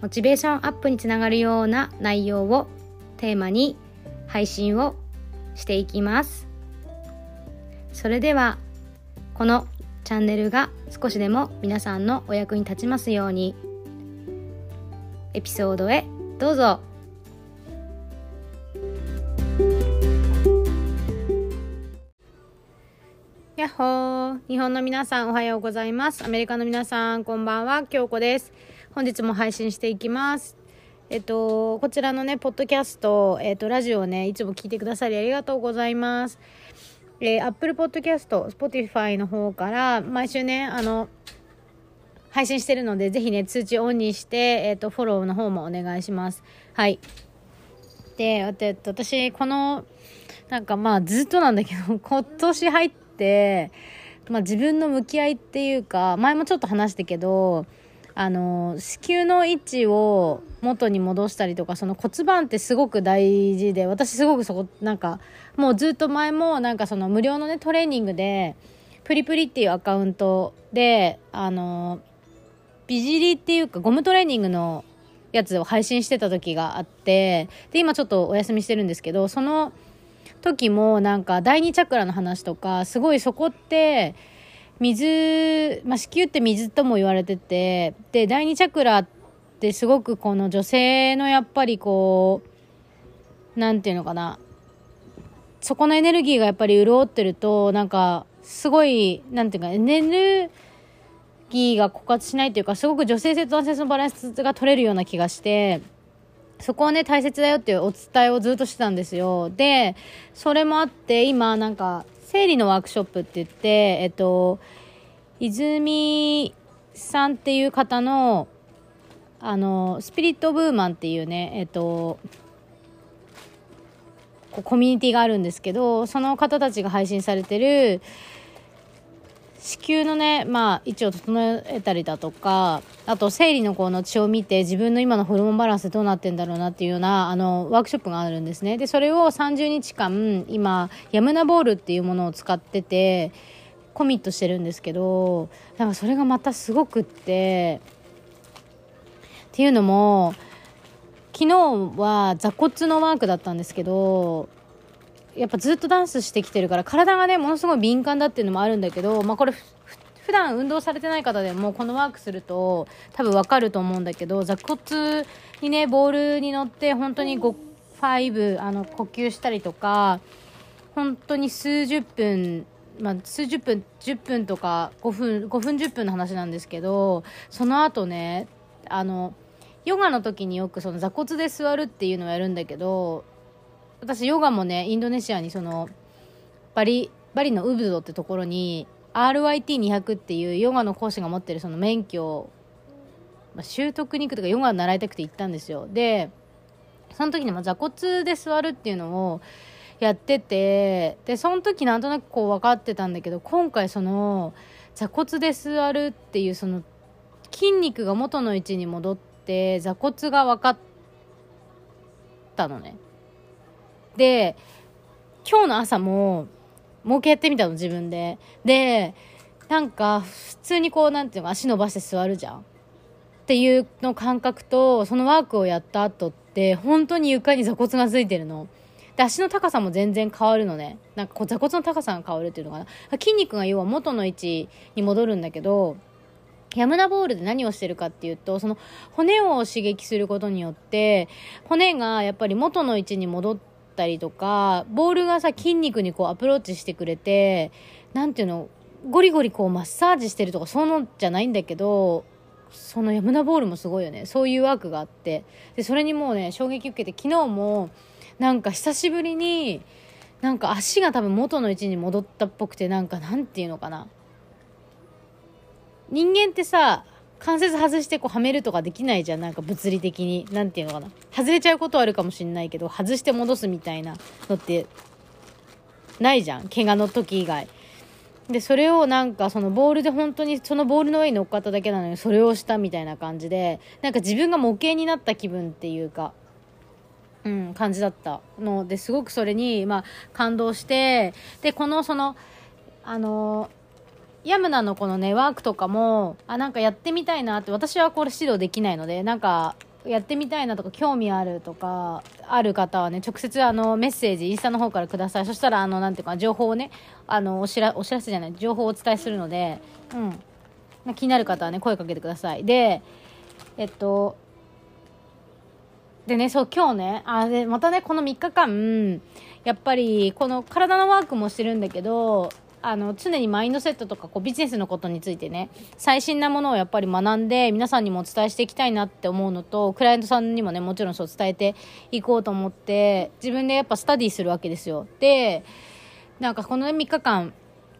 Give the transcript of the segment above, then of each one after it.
モチベーションアップにつながるような内容をテーマに配信をしていきます。それではこのチャンネルが少しでも皆さんのお役に立ちますようにエピソードへどうぞ。やっほー。日本の皆さんおはようございます。アメリカの皆さんこんばんは。京子です。本日も配信していきます。えっとこちらのねポッドキャストえっとラジオをねいつも聞いてくださりありがとうございます。えー、Apple Podcast、Spotify の方から毎週ねあの配信してるのでぜひね通知オンにしてえっとフォローの方もお願いします。はい。で私このなんかまあずっとなんだけど 今年入ってまあ、自分の向き合いっていうか前もちょっと話したけどあの子宮の位置を元に戻したりとかその骨盤ってすごく大事で私すごくそこなんかもうずっと前もなんかその無料のねトレーニングでプリプリっていうアカウントであの美尻っていうかゴムトレーニングのやつを配信してた時があってで今ちょっとお休みしてるんですけどその時もなんか第二チャクラの話とかすごいそこって水、まあ、子宮って水とも言われててで第二チャクラってすごくこの女性のやっぱりこうなんていうのかな。そこのエネルギーがやっぱり潤ってるとなんかすごいなんていうかエネルギーが枯渇しないというかすごく女性性と男性性のバランスが取れるような気がしてそこはね大切だよっていうお伝えをずっとしてたんですよ。でそれもあって今なんか生理のワークショップって言ってえっと泉さんっていう方のあのスピリットブーマンっていうねえっとコミュニティがあるんですけどその方たちが配信されてる子宮のね、まあ、位置を整えたりだとか、あと生理のこの血を見て自分の今のホルモンバランスどうなってんだろうなっていうような、あの、ワークショップがあるんですね。で、それを30日間、今、ヤムナボールっていうものを使ってて、コミットしてるんですけど、なんかそれがまたすごくって、っていうのも、昨日は座骨のワークだったんですけど、やっぱずっとダンスしてきてるから体がねものすごい敏感だっていうのもあるんだけど、まあ、これ普段運動されてない方でもこのワークすると多分わかると思うんだけど座骨にねボールに乗って本当に5 5あの呼吸したりとか本当に数十分まあ、数十分10分とか5分5分10分の話なんですけどその後ねあのヨガの時によくその座骨で座るっていうのをやるんだけど私ヨガもねインドネシアにそのバリバリのウブドってところに RYT200 っていうヨガの講師が持ってるその免許を、まあ、習得に行くとかヨガを習いたくて行ったんですよ。でその時にも座骨で座るっていうのをやっててでその時なんとなくこう分かってたんだけど今回その座骨で座るっていうその筋肉が元の位置に戻って座骨が分かったのね。で今日の朝ももう一回やってみたの自分で。でなんか普通にこうなんていうの足伸ばして座るじゃん。っていうの感覚とそのワークをやった後って本当に床に座骨がついてるの。で足の高さも全然変わるのね。なんかこう座骨の高さが変わるっていうのかな。筋肉が要は元の位置に戻るんだけどヤムナボールで何をしてるかっていうとその骨を刺激することによって骨がやっぱり元の位置に戻ってったりとかボールがさ筋肉にこうアプローチしてくれて何ていうのゴリゴリこうマッサージしてるとかそういうのじゃないんだけどそのヤムナボールもすごいよね。そういうワークがあって。でそれにもうね衝撃受けて昨日もなんか久しぶりになんか足が多分元の位置に戻ったっぽくてなんかなんていうのかな。人間ってさ関節外してこうはめるとかできないじゃん。なんか物理的に。何て言うのかな。外れちゃうことはあるかもしんないけど外して戻すみたいなのってないじゃん。怪我の時以外。でそれをなんかそのボールで本当にそのボールの上に乗っかっただけなのにそれをしたみたいな感じでなんか自分が模型になった気分っていうかうん、感じだったの。ですごくそれに、まあ、感動してでこのそのあのヤムナのこのねワークとかもあなんかやってみたいなって私はこれ指導できないのでなんかやってみたいなとか興味あるとかある方はね直接あのメッセージインスタの方からください。そしたらあのなんていうか情報をねあのお知らお知らせじゃない情報をお伝えするのでうん。気になる方はね声かけてください。でえっとでねそう今日ねあでまたねこの3日間やっぱりこの体のワークもしてるんだけどあの常にマインドセットとかこうビジネスのことについてね最新なものをやっぱり学んで皆さんにもお伝えしていきたいなって思うのとクライアントさんにもねもちろんそう伝えていこうと思って自分でやっぱスタディするわけですよ。でなんかこの、3日間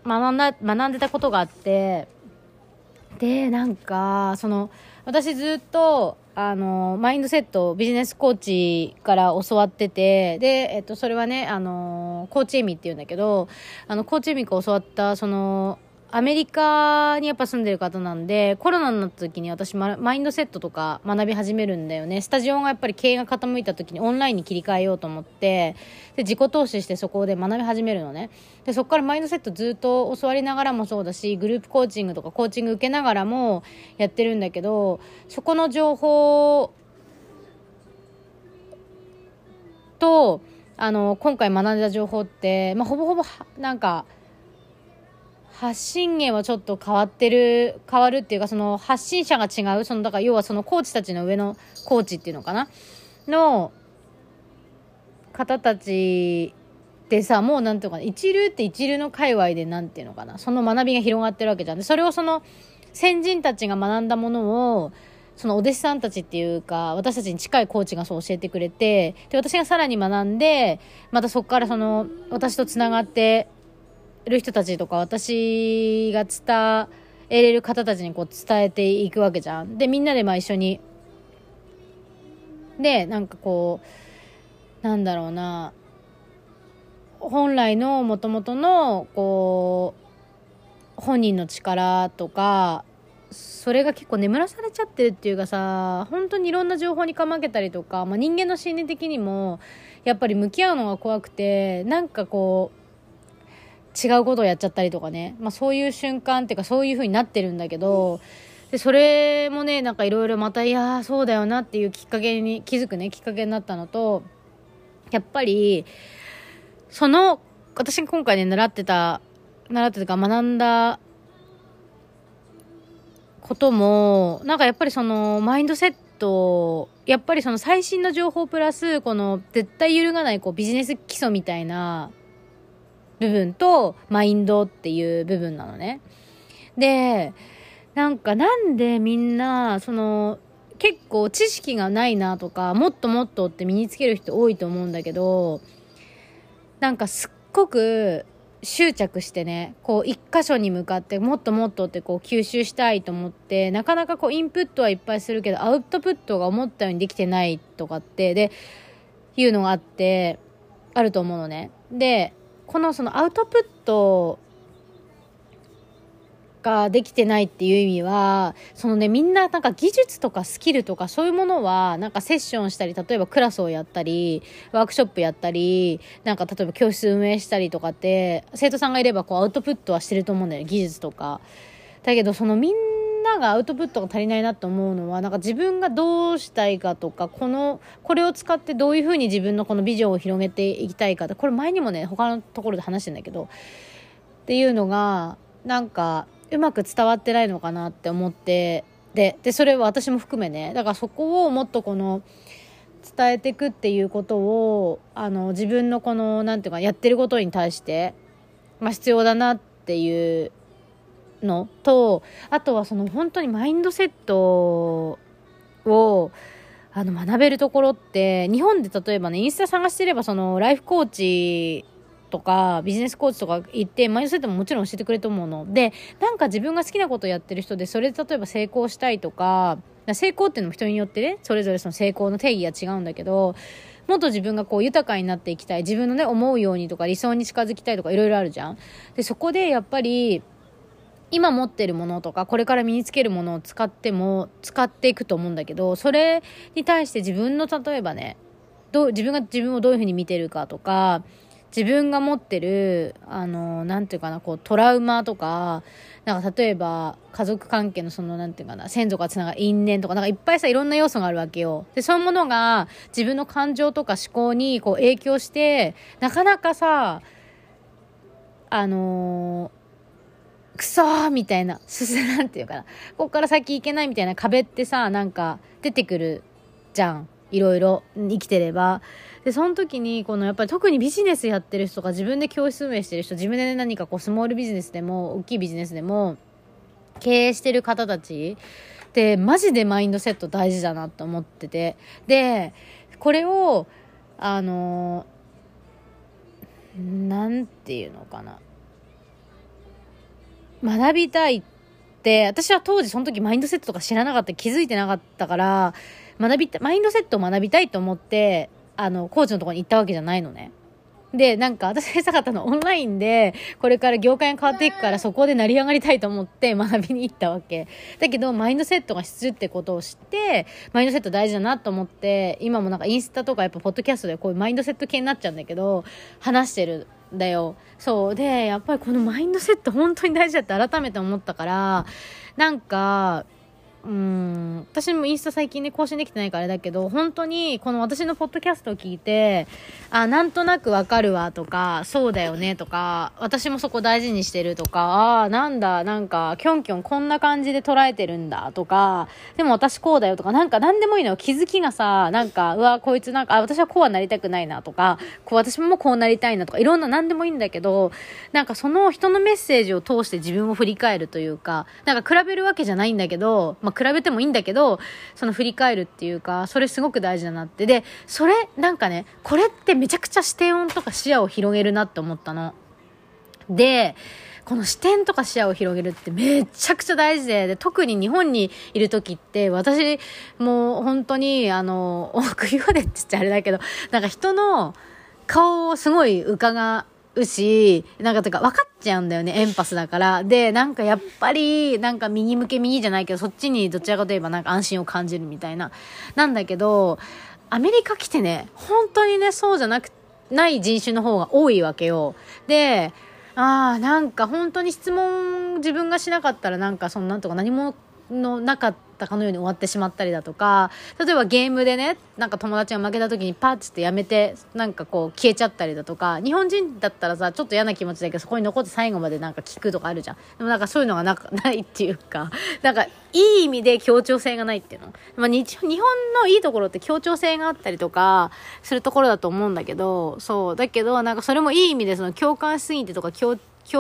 学んだ学んでたことがあってでなんかその私ずっとあの、マインドセットビジネスコーチから教わってて、で、えっと、それはね、あの、コーチエミって言うんだけど、あの、コーチエミが教わった、その、アメリカにやっぱ住んでる方なんで、コロナになった時に私、マインドセットとか学び始めるんだよね。スタジオがやっぱり経営が傾いた時にオンラインに切り替えようと思って、で、自己投資してそこで学び始めるのね。で、そこからマインドセットずっと教わりながらもそうだし、グループコーチングとかコーチング受けながらもやってるんだけど、そこの情報と、あの、今回学んだ情報って、まあ、ほぼほぼ、なんか、発信源はちょっと変わってる、変わるっていうか、その発信者が違う、その、だから要はそのコーチたちの上のコーチっていうのかな？の方たちでさ、もうなんていうかな、一流って一流の界隈でなんていうのかな、その学びが広がってるわけじゃん。で、それをその先人たちが学んだものを、そのお弟子さんたちっていうか、私たちに近いコーチがそう教えてくれて、で、私がさらに学んで、またそこからその、私と繋がって、る人たちとか私が伝えれる方たちにこう伝えていくわけじゃん。でみんなでまあ一緒にでなんかこうなんだろうな本来のもともとのこう本人の力とかそれが結構眠らされちゃってるっていうかさ本当にいろんな情報にかまけたりとか、まあ、人間の心理的にもやっぱり向き合うのが怖くてなんかこう違うことをやっちゃったりとかね、まあ、そういう瞬間っていうかそういう風になってるんだけどでそれもねなんかいろいろまたいやそうだよなっていうきっかけに気づくねきっかけになったのとやっぱりその私が今回ね習ってた習ってたか学んだこともなんかやっぱりそのマインドセットやっぱりその最新の情報プラスこの絶対揺るがないこうビジネス基礎みたいな部分とマインドっていう部分なのね。で、なんかなんでみんな、その、結構知識がないなとか、もっともっとって身につける人多いと思うんだけど、なんかすっごく執着してね、こう一箇所に向かってもっともっとってこう吸収したいと思って、なかなかこうインプットはいっぱいするけど、アウトプットが思ったようにできてないとかって、で、いうのがあって、あると思うのね。で、このそのアウトプットができてないっていう意味はそのねみんななんか技術とかスキルとかそういうものはなんかセッションしたり例えばクラスをやったりワークショップやったりなんか例えば教室運営したりとかって生徒さんがいればこうアウトプットはしてると思うんだよね技術とか。だけどそのみんがアウトプットが足りないなと思うのはなんか自分がどうしたいかとかこのこれを使ってどういうふうに自分のこのビジョンを広げていきたいかこれ前にもね他のところで話してんだけどっていうのがなんかうまく伝わってないのかなって思ってででそれは私も含めねだからそこをもっとこの伝えていくっていうことをあの自分のこの何て言うかやってることに対して、まあ、必要だなっていうのとあとはその本当にマインドセットをあの学べるところって日本で例えばねインスタ探してればそのライフコーチとかビジネスコーチとか行ってマインドセットももちろん教えてくれると思うの。でなんか自分が好きなことやってる人でそれで例えば成功したいとか成功っていうのも人によってねそれぞれその成功の定義が違うんだけどもっと自分がこう豊かになっていきたい自分のね思うようにとか理想に近づきたいとかいろいろあるじゃん。でそこでやっぱり今持ってるものとかこれから身につけるものを使っても使っていくと思うんだけどそれに対して自分の例えばねどう自分が自分をどういうふうに見てるかとか自分が持ってるあのなんていうかなこうトラウマとかなんか例えば家族関係のそのなんていうかな先祖がつながる因縁とかなんかいっぱいさいろんな要素があるわけよ。でそういうものが自分の感情とか思考にこう影響してなかなかさあのくそーみたいな、すすなんていうかな。こっから先行けないみたいな壁ってさ、なんか出てくるじゃん。いろいろ生きてれば。で、その時に、このやっぱり特にビジネスやってる人とか自分で教室運営してる人、自分で何かこうスモールビジネスでも、大きいビジネスでも、経営してる方たちってマジでマインドセット大事だなと思ってて。で、これを、あの、なんていうのかな。学びたいって、私は当時その時マインドセットとか知らなかった、気づいてなかったから、学びた、マインドセットを学びたいと思って、あの、コーチのところに行ったわけじゃないのね。で、なんか私がしたかったのオンラインで、これから業界が変わっていくからそこで成り上がりたいと思って学びに行ったわけ。だけど、マインドセットが必須ってことを知って、マインドセット大事だなと思って、今もなんかインスタとかやっぱポッドキャストでこういうマインドセット系になっちゃうんだけど、話してるんだよ。そう。で、やっぱりこのマインドセット本当に大事だって改めて思ったから、なんか、うん、私もインスタ最近ね、更新できてないからあれだけど、本当に、この私のポッドキャストを聞いて、あ、なんとなくわかるわとか、そうだよねとか、私もそこ大事にしてるとか、あなんだ、なんか、キョンキョンこんな感じで捉えてるんだとか、でも私こうだよとか、なんか何でもいいの。気づきがさ、なんか、うわ、こいつなんか、あ、私はこうはなりたくないなとか、こう、私もこうなりたいなとか、いろんな何でもいいんだけど、なんかその人のメッセージを通して自分を振り返るというか、なんか比べるわけじゃないんだけど、ま、比べてもいいんだけど、その振り返るっていうか、それすごく大事だなって。で、それ、なんかね、これってめちゃくちゃ視点音とか視野を広げるなって思ったの。で、この視点とか視野を広げるってめちゃくちゃ大事で、で特に日本にいる時って、私、もう本当に、あの、首までって言っちゃあれだけど、なんか人の顔をすごい伺うし、なんかとか分かっちゃうんだよね、エンパスだから。で、なんかやっぱり、なんか右向け右じゃないけど、そっちにどちらかといえばなんか安心を感じるみたいな。なんだけど、アメリカ来てね、本当にね、そうじゃなく、ない人種の方が多いわけよ。で、ああ、なんか本当に質問自分がしなかったらなんかそのなんとか何ものなかったたかのように終わってしまったりだとか、例えばゲームでね、なんか友達が負けた時にパッつってやめて、なんかこう消えちゃったりだとか、日本人だったらさ、ちょっと嫌な気持ちだけど、そこに残って最後までなんか聞くとかあるじゃん。でもなんかそういうのがなないっていうか、なんかいい意味で協調性がないっていうの。まあ日本のいいところって協調性があったりとか、するところだと思うんだけど、そう。だけど、なんかそれもいい意味でその共感しすぎてとか協、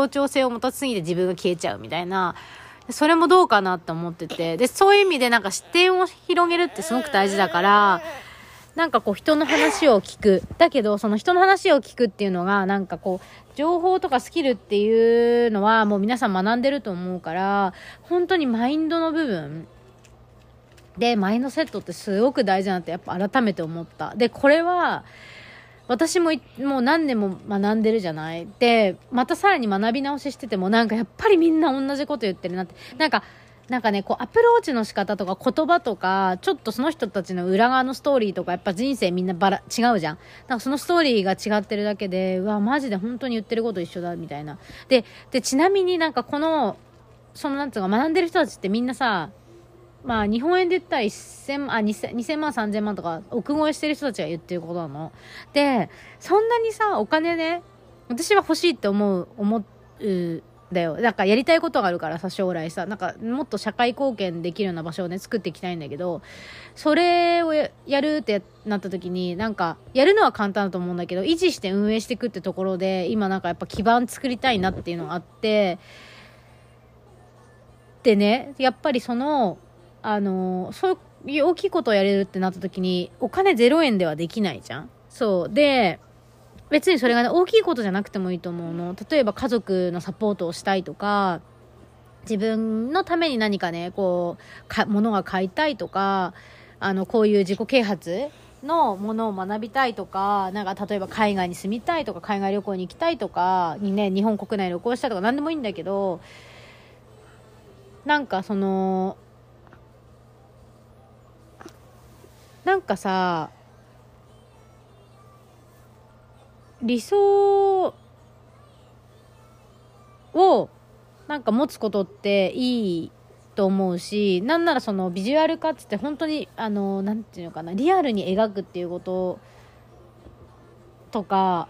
調性を持たすぎて自分が消えちゃうみたいな、それもどうかなって思ってて、で、そういう意味でなんか視点を広げるってすごく大事だから、なんかこう人の話を聞く。だけど、その人の話を聞くっていうのが、なんかこう、情報とかスキルっていうのはもう皆さん学んでると思うから、本当にマインドの部分で、マインドセットってすごく大事だなってやっぱ改めて思った。で、これは、私ももう何年も学んでるじゃない？で、またさらに学び直ししててもなんかやっぱりみんな同じこと言ってるなって。なんか、なんかね、こう、アプローチの仕方とか言葉とか、ちょっとその人たちの裏側のストーリーとか、やっぱ人生みんなバラ、違うじゃん。なんかそのストーリーが違ってるだけで、うわ、マジで本当に言ってること一緒だ、みたいな。で、で、ちなみになんかこの、そのなんつうか、学んでる人たちってみんなさ、まあ、日本円で言ったら1000、あ、2000, 2000万、3000万とか、億超えしてる人たちが言ってることなの。で、そんなにさ、お金ね、私は欲しいって思う、思う、だよ。なんかやりたいことがあるからさ、将来さ、なんかもっと社会貢献できるような場所をね、作っていきたいんだけど、それをやるってなった時に、なんか、やるのは簡単だと思うんだけど、維持して運営していくってところで、今なんかやっぱ基盤作りたいなっていうのがあって、でね、やっぱりその、あの、そういう大きいことをやれるってなった時に、お金0円ではできないじゃんそう。で、別にそれがね、大きいことじゃなくてもいいと思うの。例えば家族のサポートをしたいとか、自分のために何かね、こう、か、物が買いたいとか、あの、こういう自己啓発のものを学びたいとか、なんか例えば海外に住みたいとか、海外旅行に行きたいとか、にね、日本国内旅行したいとか何でもいいんだけど、なんかその、なんかさ、理想をなんか持つことっていいと思うしなんならそのビジュアル化っつって本当にあのなんていうのかなリアルに描くっていうこととか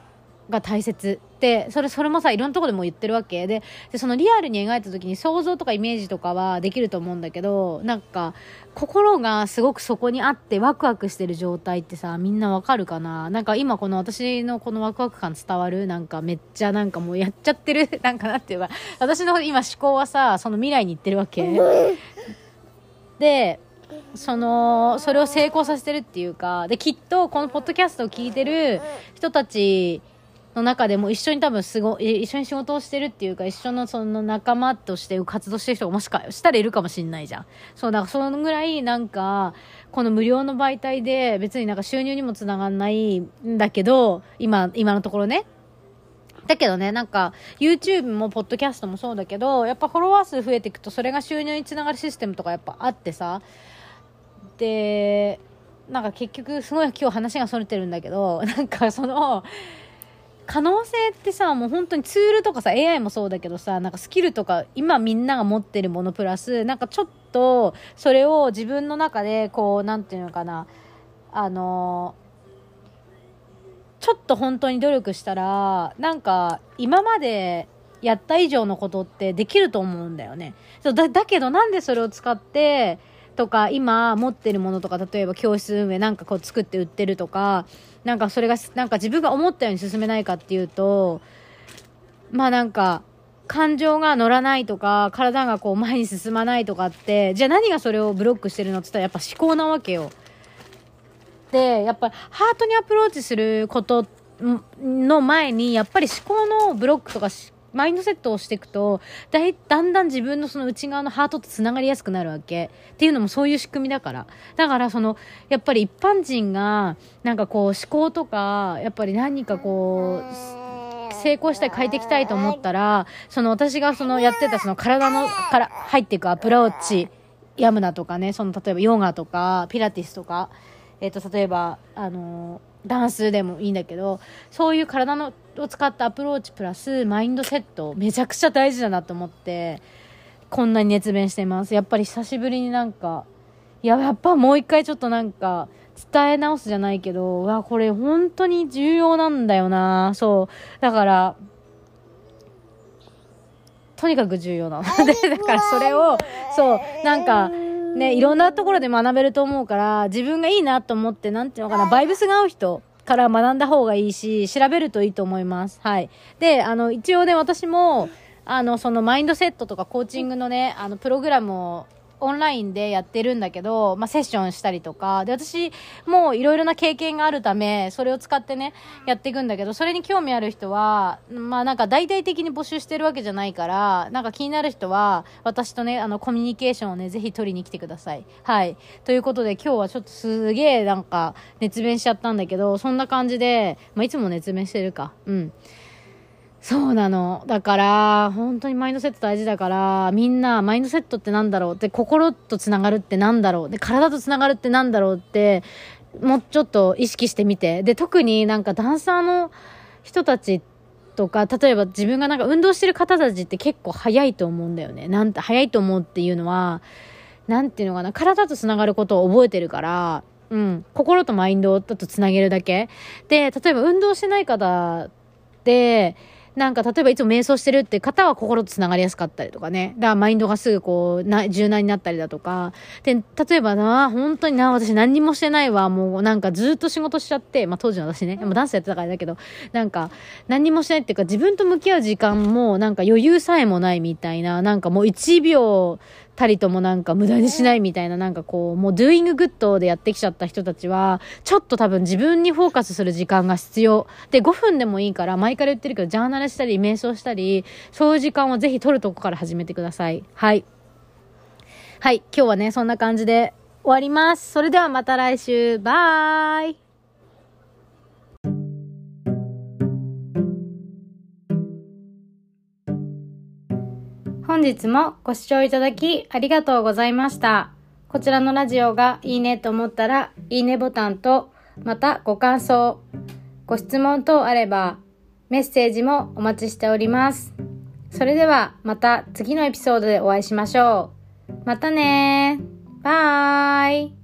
が大切でそれそれもさいろんなとこでも言ってるわけ。ででそのリアルに描いた時に想像とかイメージとかはできると思うんだけどなんか心がすごくそこにあってワクワクしてる状態ってさみんなわかるかな？なんか今この私のこのワクワク感伝わる？なんかめっちゃなんかもうやっちゃってる？なんかなっていうか私の今思考はさその未来に行ってるわけ。でそのそれを成功させてるっていうかできっとこのポッドキャストを聞いてる人たちの中でも一緒に多分すご一緒に仕事をしてるっていうか一緒のその仲間として活動してる人がもしかしたらいるかもしれないじゃん。そうだからそのぐらいなんかこの無料の媒体で別になんか収入にもつながんないんだけど今今のところね。だけどね、なんか、YouTube も、ポッドキャストもそうだけど、やっぱフォロワー数増えていくと、それが収入につながるシステムとかやっぱあってさ、で、なんか結局、すごい今日話がそれてるんだけど、なんかその、可能性ってさ、もう本当にツールとかさ、AI もそうだけどさ、なんかスキルとか、今みんなが持ってるものプラス、なんかちょっと、それを自分の中で、こう、なんていうのかな、あのちょっと本当に努力したら、なんか、今までやった以上のことってできると思うんだよね。そうだだけどなんでそれを使って、とか今持ってるものとか例えば教室運営なんかこう作って売ってるとかなんかそれがなんか自分が思ったように進めないかっていうとまあなんか感情が乗らないとか体がこう前に進まないとかってじゃあ何がそれをブロックしてるのって言ったらやっぱ思考なわけよ。でやっぱハートにアプローチすることの前にやっぱり思考のブロックとかマインドセットをしていくとだいだんだん自分のその内側のハートとつながりやすくなるわけ。っていうのもそういう仕組みだから。だからそのやっぱり一般人がなんかこう思考とかやっぱり何かこう成功したい変えていきたいと思ったらその私がそのやってたその体のから入っていくアプローチヤムナとかねその例えばヨガとかピラティスとかえっ、ー、と例えばあのダンスでもいいんだけどそういう体のを使ったアプローチプラスマインドセットめちゃくちゃ大事だなと思ってこんなに熱弁してます。やっぱり久しぶりになんかいややっぱもう一回ちょっとなんか伝え直すじゃないけどわこれ本当に重要なんだよな。そう。だからとにかく重要なの。で だからそれをそう。なんかねいろんなところで学べると思うから自分がいいなと思ってなんていうのかなバイブスが合う人から学んだ方がいいし、調べるといいと思います。はい。で、あの、一応ね、私も、あの、そのマインドセットとかコーチングのね、あの、プログラムをオンラインでやってるんだけど、まあ、セッションしたりとか、で、私、もういろいろな経験があるため、それを使ってね、やっていくんだけど、それに興味ある人は、まあ、なんか大々的に募集してるわけじゃないから、なんか気になる人は、私とね、あの、コミュニケーションをね、ぜひ取りに来てください。はい。ということで、今日はちょっとすげえ、なんか、熱弁しちゃったんだけど、そんな感じで、まあ、いつも熱弁してるか。うん。そうなの。だから、本当にマインドセット大事だから、みんな、マインドセットってなんだろうで、心とつながるってなんだろうで、体とつながるってなんだろうって、もうちょっと意識してみて。で、特になんかダンサーの人たちとか、例えば自分がなんか運動してる方たちって結構早いと思うんだよね。なんて、早いと思うっていうのは、なんていうのかな、体とつながることを覚えてるから、うん、心とマインドとつなげるだけ。で、例えば運動してない方って、なんか例えばいつも瞑想してるって方は心と繋がりやすかったりとかね。だからマインドがすぐこう、な、柔軟になったりだとか。で、例えばな、本当にな、私何にもしてないわ。もうなんかずっと仕事しちゃって、まあ当時の私ね、もダンスやってたからだけど、なんか何にもしないっていうか自分と向き合う時間もなんか余裕さえもないみたいな、なんかもう1秒たりともなんか無駄にしないみたいななんかこう、もう doing good でやってきちゃった人たちは、ちょっと多分自分にフォーカスする時間が必要。で、5分でもいいから、前から言ってるけど、ジャーナルしたり、瞑想したり、そういう時間をぜひ取るとこから始めてください。はい。はい、今日はね、そんな感じで終わります。それではまた来週。バイ本日もご視聴いただきありがとうございました。こちらのラジオがいいねと思ったら、いいねボタンと、またご感想、ご質問等あれば、メッセージもお待ちしております。それではまた次のエピソードでお会いしましょう。またねバイ